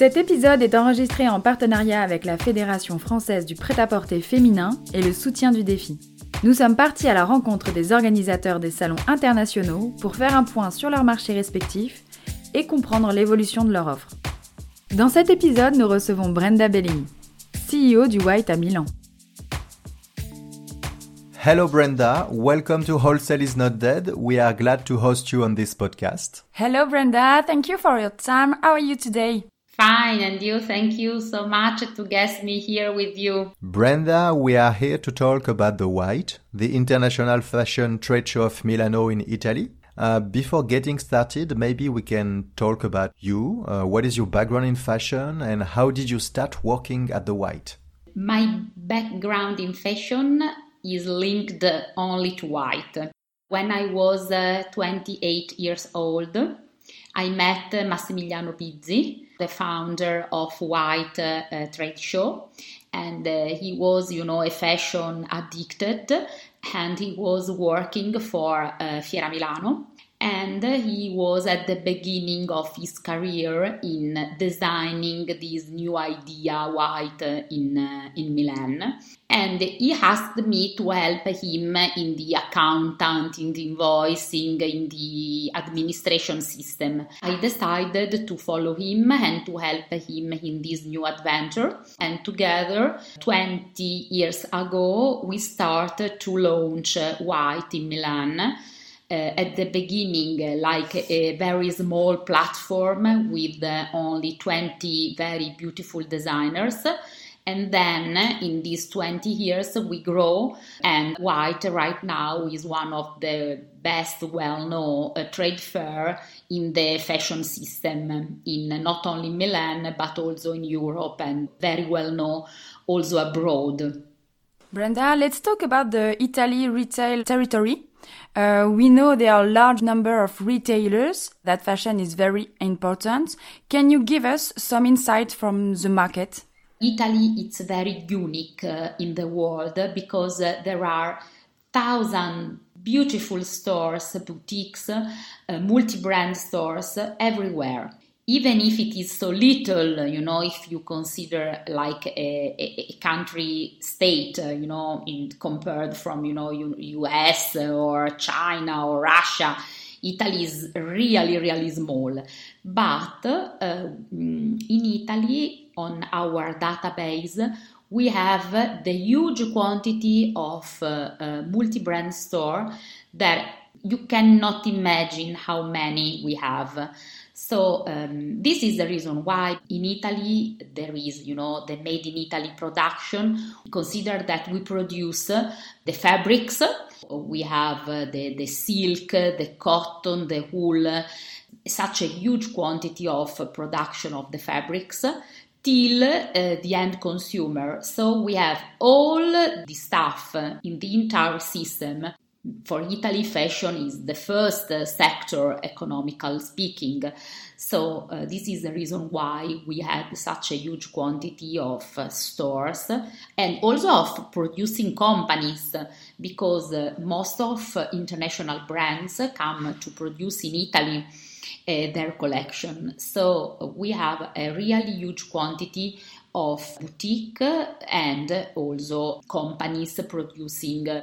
Cet épisode est enregistré en partenariat avec la Fédération française du prêt-à-porter féminin et le soutien du défi. Nous sommes partis à la rencontre des organisateurs des salons internationaux pour faire un point sur leurs marchés respectifs et comprendre l'évolution de leur offre. Dans cet épisode, nous recevons Brenda Bellini, CEO du White à Milan. Hello, Brenda. Welcome to Wholesale is Not Dead. We are glad to host you on this podcast. Hello, Brenda. Thank you for your time. How are you today? Fine, and you, thank you so much to guest me here with you. Brenda, we are here to talk about the White, the international fashion trade show of Milano in Italy. Uh, before getting started, maybe we can talk about you. Uh, what is your background in fashion and how did you start working at the White? My background in fashion is linked only to white. When I was uh, 28 years old, I met Massimiliano Bizzi, the founder of White uh, Trade Show, and uh, he was, you know, a fashion addicted, and he was working for uh, Fiera Milano and he was at the beginning of his career in designing this new idea white in uh, in Milan. And he asked me to help him in the accountant in the invoicing in the administration system. I decided to follow him and to help him in this new adventure. And together 20 years ago we started to launch white in milan at the beginning uh, like a very small platform with uh, only 20 very beautiful designers. And then in these 20 years, we grow, and White right now is one of the best well known uh, trade fair in the fashion system in not only Milan but also in Europe and very well known also abroad. Brenda, let's talk about the Italy retail territory. Uh, we know there are a large number of retailers that fashion is very important. Can you give us some insight from the market? Italy it's very unique uh, in the world because uh, there are thousand beautiful stores, boutiques, uh, multi-brand stores everywhere even if it is so little, you know, if you consider like a, a, country state, uh, you know, in, compared from, you know, US or China or Russia, Italy is really, really small. But uh, in Italy, on our database, we have the huge quantity of uh, uh multi-brand store that you cannot imagine how many we have. So um, this is the reason why in Italy there is, you know, the made in Italy production. Consider that we produce the fabrics. We have uh, the, the silk, the cotton, the wool, such a huge quantity of production of the fabrics till uh, the end consumer. So we have all the stuff in the entire system for Italy, fashion is the first uh, sector, economical speaking. So, uh, this is the reason why we had such a huge quantity of uh, stores and also of producing companies because uh, most of international brands come to produce in Italy. Uh, their collection. So we have a really huge quantity of boutique and also companies producing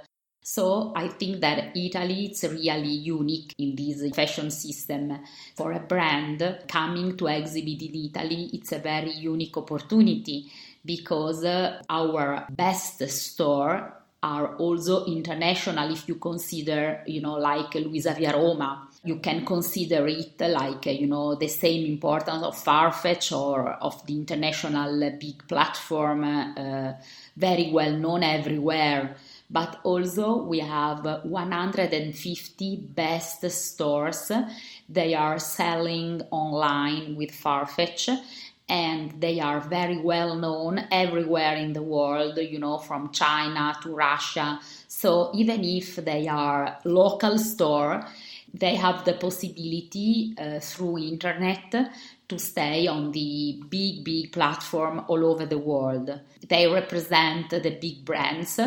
so I think that Italy is really unique in this fashion system. For a brand coming to exhibit in Italy, it's a very unique opportunity because uh, our best store are also international if you consider, you know, like Luisa Via Roma. You can consider it like, you know, the same importance of Farfetch or of the international big platform, uh, very well known everywhere but also we have 150 best stores. They are selling online with Farfetch and they are very well known everywhere in the world, you know, from China to Russia. So even if they are local store, they have the possibility uh, through internet to stay on the big big platform all over the world. They represent the big brands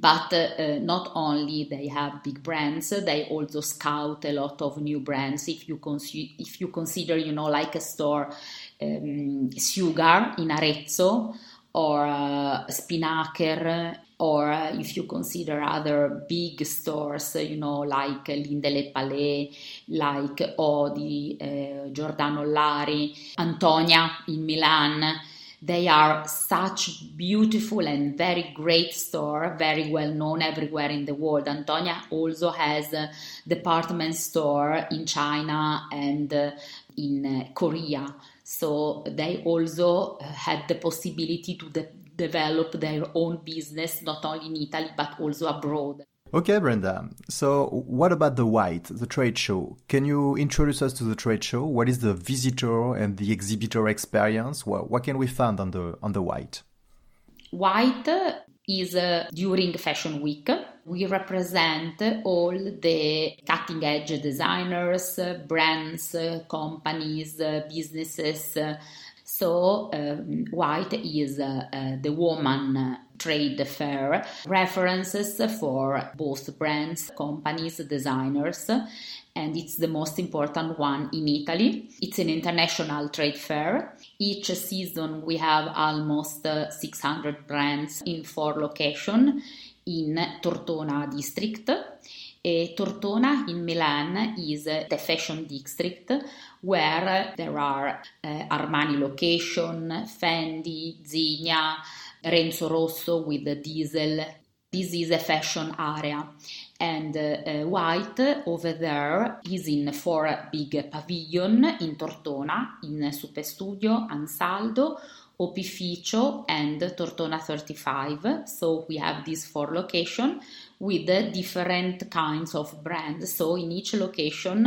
but uh, not only they have big brands they also scout a lot of new brands. If you consider if you consider you know like a store um, Sugar in Arezzo or uh, Spinnaker or uh, if you consider other big stores, you know, like Lindele Palais, like Odi, uh, Giordano Lari, Antonia in Milan, they are such beautiful and very great store, very well known everywhere in the world. Antonia also has a department store in China and uh, in uh, Korea. So they also uh, had the possibility to de- develop their own business, not only in Italy, but also abroad. Okay, Brenda. So, what about the White, the trade show? Can you introduce us to the trade show? What is the visitor and the exhibitor experience? What, what can we find on the on the White? White is uh, during Fashion Week. We represent all the cutting edge designers, brands, companies, businesses. So, um, White is uh, uh, the woman trade fair, references for both brands, companies, designers and it's the most important one in Italy. It's an international trade fair. Each season we have almost uh, 600 brands in four locations in Tortona district. E Tortona in Milan is the fashion district where there are uh, Armani location, Fendi, Zegna, Renzo Rosso with the Diesel. This is a fashion area and uh, White over there is in four big pavilion in Tortona, in Superstudio, Ansaldo, Opificio and Tortona 35. So we have these four locations with different kinds of brands. So in each location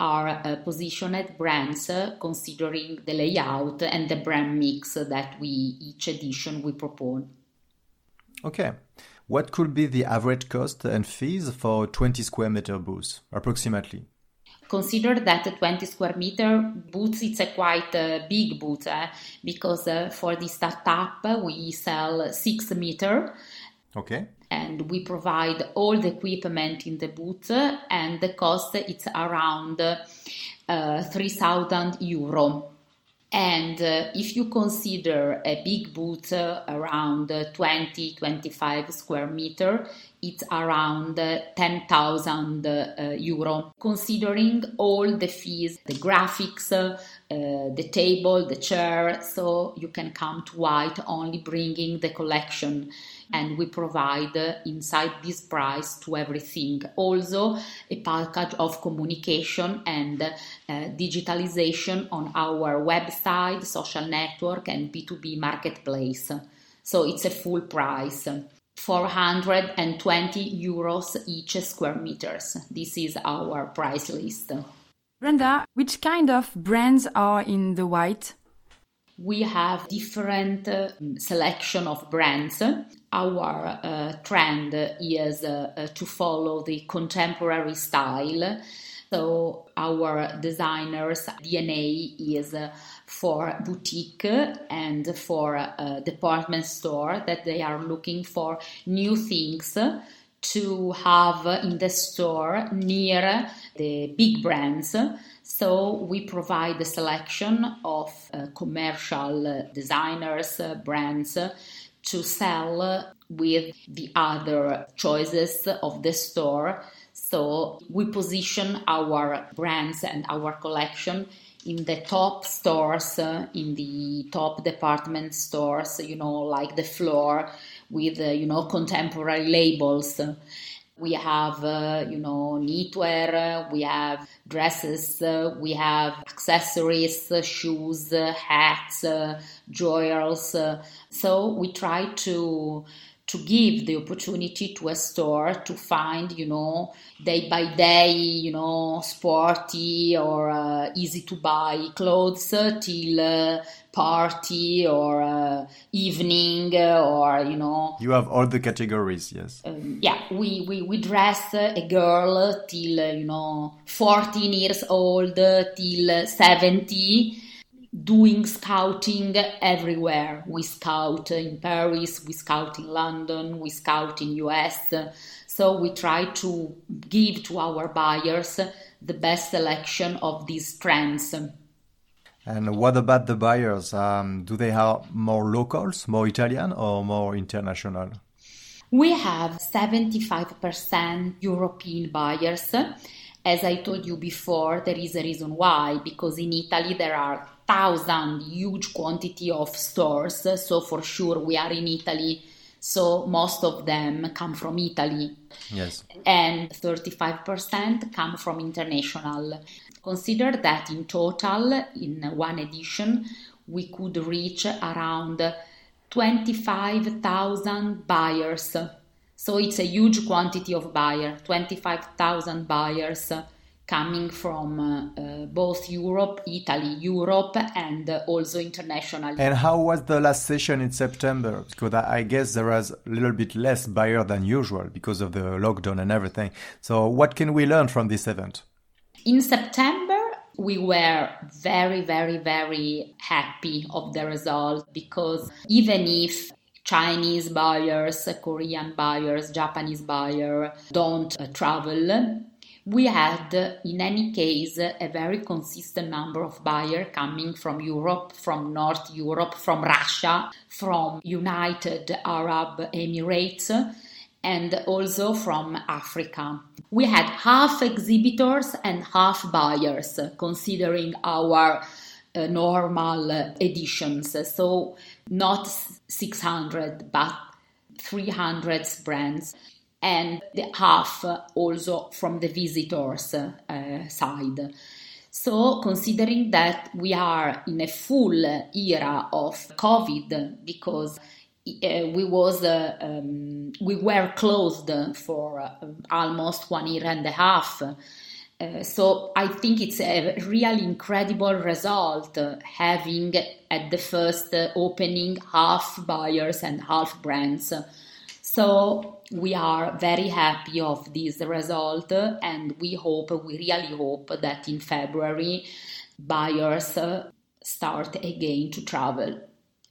are uh, positioned brands uh, considering the layout and the brand mix that we each edition we propose. Okay. What could be the average cost and fees for 20 square meter booth, approximately? Consider that a 20 square meter booth it's a quite uh, big booth eh? because uh, for the startup we sell 6 meter. Okay. And we provide all the equipment in the booth and the cost it's around uh, 3000 euro and uh, if you consider a big booth uh, around 20 25 square meter, it's around 10,000 euro. Considering all the fees, the graphics, uh, the table, the chair, so you can come to White only bringing the collection. And we provide inside this price to everything. Also a package of communication and uh, digitalization on our website social network and b2b marketplace. So it's a full price 420 euros each square meters this is our price list brenda which kind of brands are in the white we have different uh, selection of brands. Our uh, trend is uh, to follow the contemporary style. So our designers DNA is for boutique and for uh, department store that they are looking for new things to have in the store near the big brands. So we provide a selection of uh, commercial designers, uh, brands to sell with the other choices of the store. So we position our brands and our collection in the top stores, uh, in the top department stores, you know, like the floor with, uh, you know, contemporary labels. We have, uh, you know, knitwear, we have dresses, uh, we have accessories, uh, shoes, uh, hats, uh, jewels. so we try to to give the opportunity to a store to find, you know, day by day, you know, sporty or uh, easy to buy clothes till uh, party or uh, evening or, you know. You have all the categories, yes. Um, yeah, we, we, we dress a girl till, uh, you know, 14 years old till 70 doing scouting everywhere. We scout in Paris, we scout in London, we scout in US. So we try to give to our buyers the best selection of these trends. And what about the buyers? Um, do they have more locals, more Italian, or more international? We have 75% European buyers. As I told you before, there is a reason why, because in Italy there are thousand huge quantity of stores. So for sure we are in Italy. So most of them come from Italy. Yes. And 35% come from international. Consider that in total, in one edition, we could reach around 25,000 buyers. So it's a huge quantity of buyer, 25,000 buyers coming from uh, uh, both Europe, Italy, Europe, and also international. And how was the last session in September? Because I guess there was a little bit less buyer than usual because of the lockdown and everything. So, what can we learn from this event? In September, we were very, very, very happy of the result because even if Chinese buyers, Korean buyers, Japanese buyers don't uh, travel, we had, in any case, a very consistent number of buyers coming from Europe, from North Europe, from Russia, from United Arab Emirates, and also from Africa. We had half exhibitors and half buyers, considering our uh, normal editions. So, not 600, but 300 brands and the half also from the visitors uh, side. So, considering that we are in a full era of COVID because uh, we was uh, um, we were closed for uh, almost one year and a half. Uh, so I think it's a really incredible result having at the first opening half buyers and half brands. So we are very happy of this result and we hope, we really hope that in February buyers uh, start again to travel.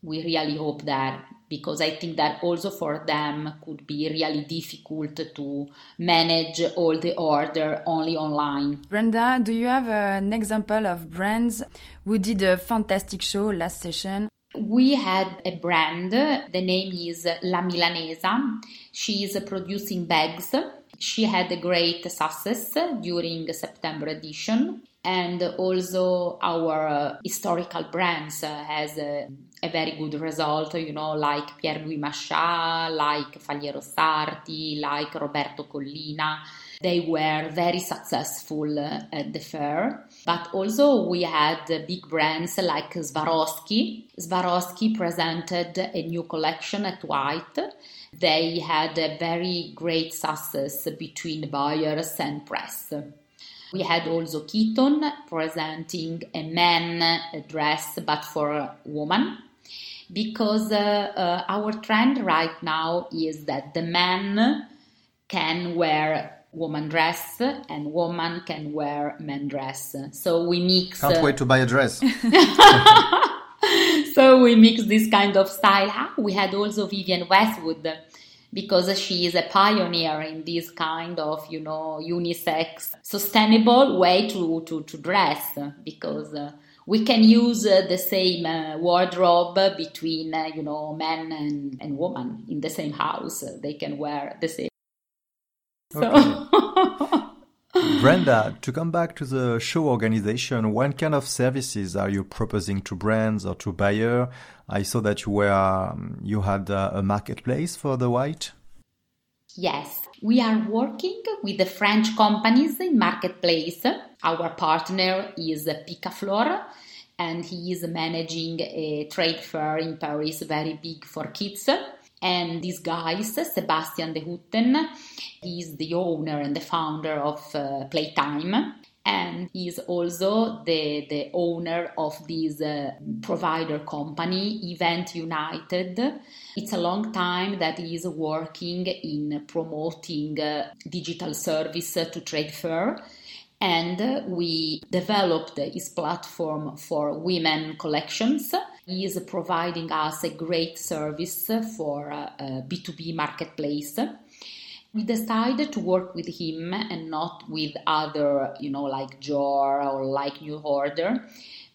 We really hope that because I think that also for them could be really difficult to manage all the order only online. Brenda, do you have an example of brands who did a fantastic show last session? We had a brand, the name is La Milanesa. She is producing bags. She had a great success during September edition and also our uh, historical brands uh, has a, a, very good result, you know, like Pierre-Louis Mascia, like Faliero Sarti, like Roberto Collina. They were very successful at the fair. But also we had big brands like Swarovski. Swarovski presented a new collection at White. They had a very great success between buyers and press. We had also Kiton presenting a man dress but for a woman because uh, uh, our trend right now is that the man can wear woman dress and woman can wear men dress. So we mix. Can't uh, wait to buy a dress. so we mix this kind of style. Ah, we had also Vivienne Westwood because she is a pioneer in this kind of, you know, unisex, sustainable way to, to, to dress because uh, we can use uh, the same uh, wardrobe between, uh, you know, men and, and women in the same house. They can wear the same. Okay. Brenda, to come back to the show organization, what kind of services are you proposing to brands or to buyer? I saw that you were um, you had uh, a marketplace for the white. Yes, we are working with the French companies in marketplace. Our partner is Picaflor, and he is managing a trade fair in Paris, very big for kids And this guy, Sebastian de Hutten, he's the owner and the founder of uh, Playtime. And he's also the, the owner of this uh, provider company event united. It's a long time that he is working in promoting uh, digital service to trade fair. And we developed his platform for women collections. He is providing us a great service for a B2B marketplace we decided to work with him and not with other, you know, like JOOR or like NuORDER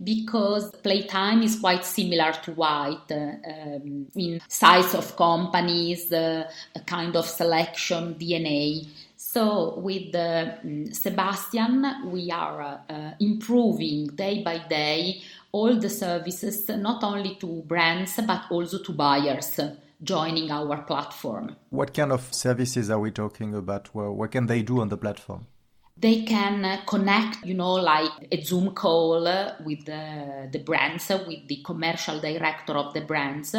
because playtime is quite similar to white um, in size of companies, uh, a kind of selection, DNA. So with uh, Sebastian, we are uh, improving day by day all the services, not only to brands but also to buyers joining our platform. What kind of services are we talking about? What can they do on the platform? They can uh, connect, you know, like a Zoom call with the, the brands, with the commercial director of the brands.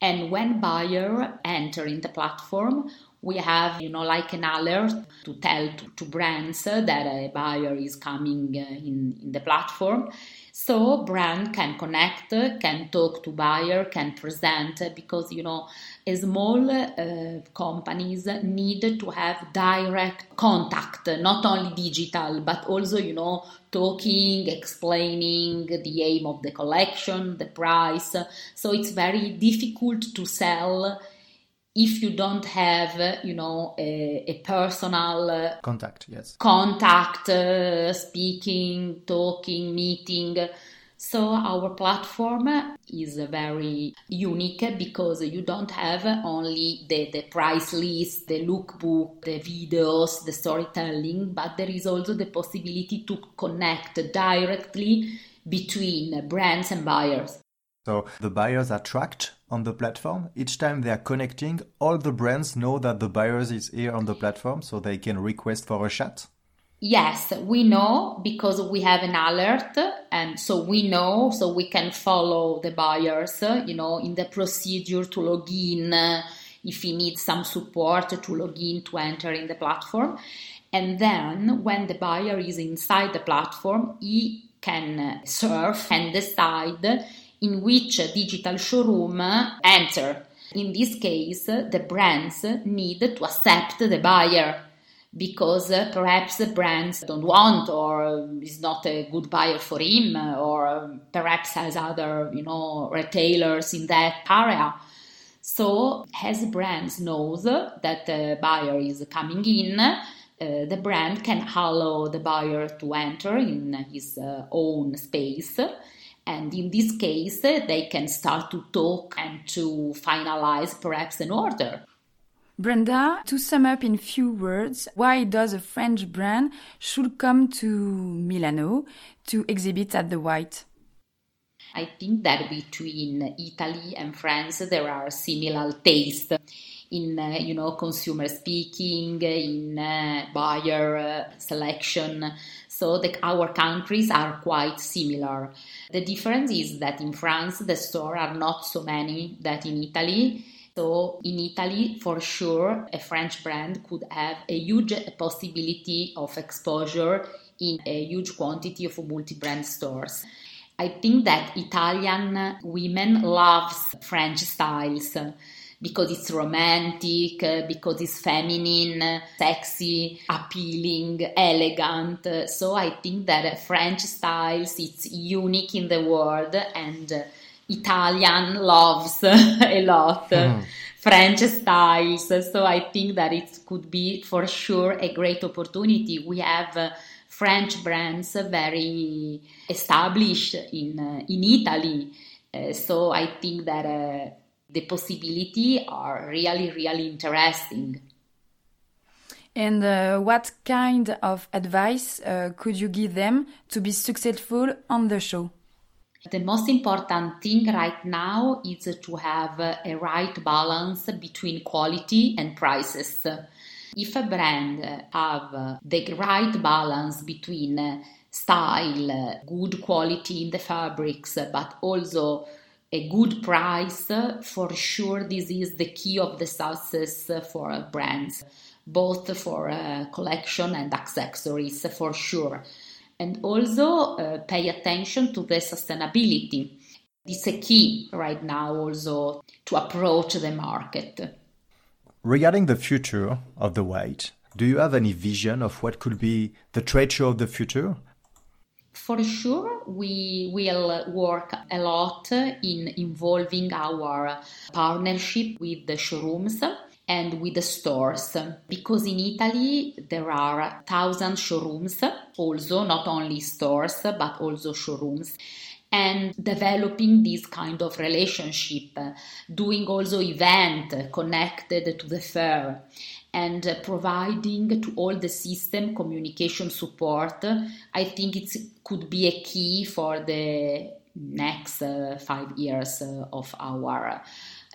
And when buyer enter in the platform, we have, you know, like an alert to tell to, to brands that a buyer is coming uh, in, in the platform so brand can connect, can talk to buyer, can present because you know small uh, companies need to have direct contact, not only digital but also you know talking, explaining the aim of the collection, the price. So it's very difficult to sell if you don't have you know a, a personal uh, contact yes contact uh, speaking talking meeting so our platform is very unique because you don't have only the, the price list, the lookbook, the videos, the storytelling, but there is also the possibility to connect directly between brands and buyers. So the buyers are tracked on the platform. Each time they are connecting, all the brands know that the buyers is here on the platform, so they can request for a chat. Yes, we know because we have an alert, and so we know, so we can follow the buyers, you know, in the procedure to log in if he needs some support to log in to enter in the platform. And then when the buyer is inside the platform, he can surf and decide in which digital showroom enter. In this case, the brands need to accept the buyer because perhaps the brands don't want or is not a good buyer for him or perhaps has other you know retailers in that area so as brands knows that the buyer is coming in uh, the brand can allow the buyer to enter in his uh, own space and in this case, they can start to talk and to finalize perhaps an order. Brenda, to sum up in few words, why does a French brand should come to Milano to exhibit at the White? I think that between Italy and France there are similar tastes in uh, you know consumer speaking, in uh, buyer uh, selection. So the, our countries are quite similar. The difference is that in France the stores are not so many that in Italy. So in Italy, for sure, a French brand could have a huge possibility of exposure in a huge quantity of multi-brand stores. I think that Italian women loves French styles because it's romantic, because it's feminine, sexy, appealing, elegant. So I think that French styles it's unique in the world and Italian loves a lot. Mm. French styles, so I think that it could be for sure a great opportunity. We have French brands very established in uh, in Italy, uh, so I think that uh, the possibility are really, really interesting. And uh, what kind of advice uh, could you give them to be successful on the show? The most important thing right now is to have a right balance between quality and prices. If a brand have the right balance between style, good quality in the fabrics, but also a good price, for sure, this is the key of the success for brands, both for uh, collection and accessories, for sure. And also uh, pay attention to the sustainability. It's a key right now also to approach the market. Regarding the future of the white, do you have any vision of what could be the trade show of the future? For sure, we will work a lot in involving our partnership with the showrooms and with the stores because in Italy there are thousand showrooms also not only stores but also showrooms and developing this kind of relationship doing also event connected to the fair and providing to all the system communication support, I think it could be a key for the next uh, five years uh, of our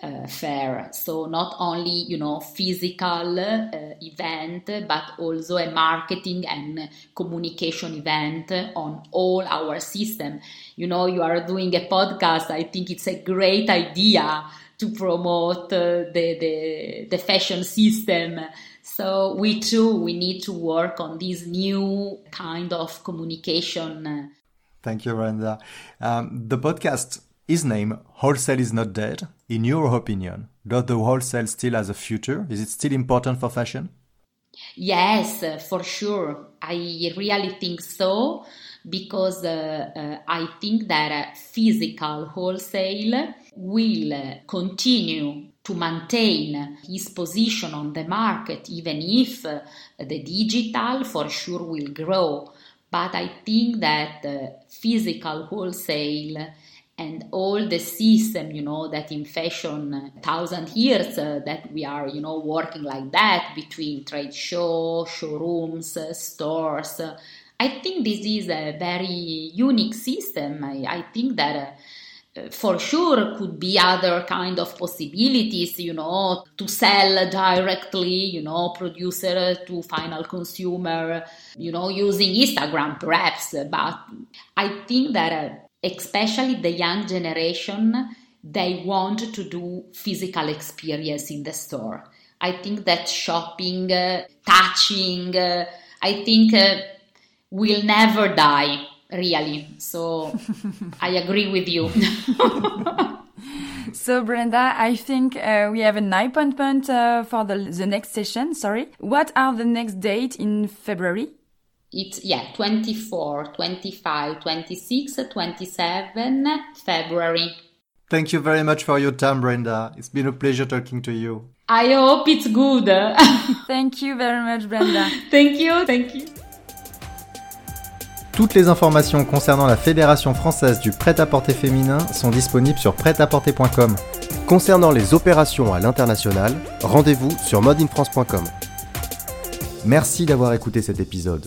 uh, fair. So not only you know physical uh, event, but also a marketing and communication event on all our system. You know, you are doing a podcast. I think it's a great idea to promote uh, the, the, the fashion system. So we too, we need to work on this new kind of communication. Thank you, Brenda. Um, the podcast is name Wholesale is Not Dead. In your opinion, does the wholesale still has a future? Is it still important for fashion? Yes, for sure. I really think so because uh, uh, I think that uh, physical wholesale will continue to maintain his position on the market, even if uh, the digital for sure will grow. But I think that uh, physical wholesale and all the system, you know, that in fashion thousand years uh, that we are, you know, working like that between trade show, showrooms, stores. I think this is a very unique system. I, I think that uh, for sure could be other kind of possibilities you know to sell directly you know producer to final consumer you know using instagram perhaps but i think that uh, especially the young generation they want to do physical experience in the store i think that shopping uh, touching uh, i think uh, will never die really. So I agree with you. so Brenda, I think uh, we have an appointment uh, for the, the next session. Sorry. What are the next date in February? It's yeah, 24, 25, 26, 27 February. Thank you very much for your time, Brenda. It's been a pleasure talking to you. I hope it's good. thank you very much, Brenda. thank you, thank you. Toutes les informations concernant la Fédération française du prêt-à-porter féminin sont disponibles sur prêt-à-porter.com. Concernant les opérations à l'international, rendez-vous sur modeinfrance.com. Merci d'avoir écouté cet épisode.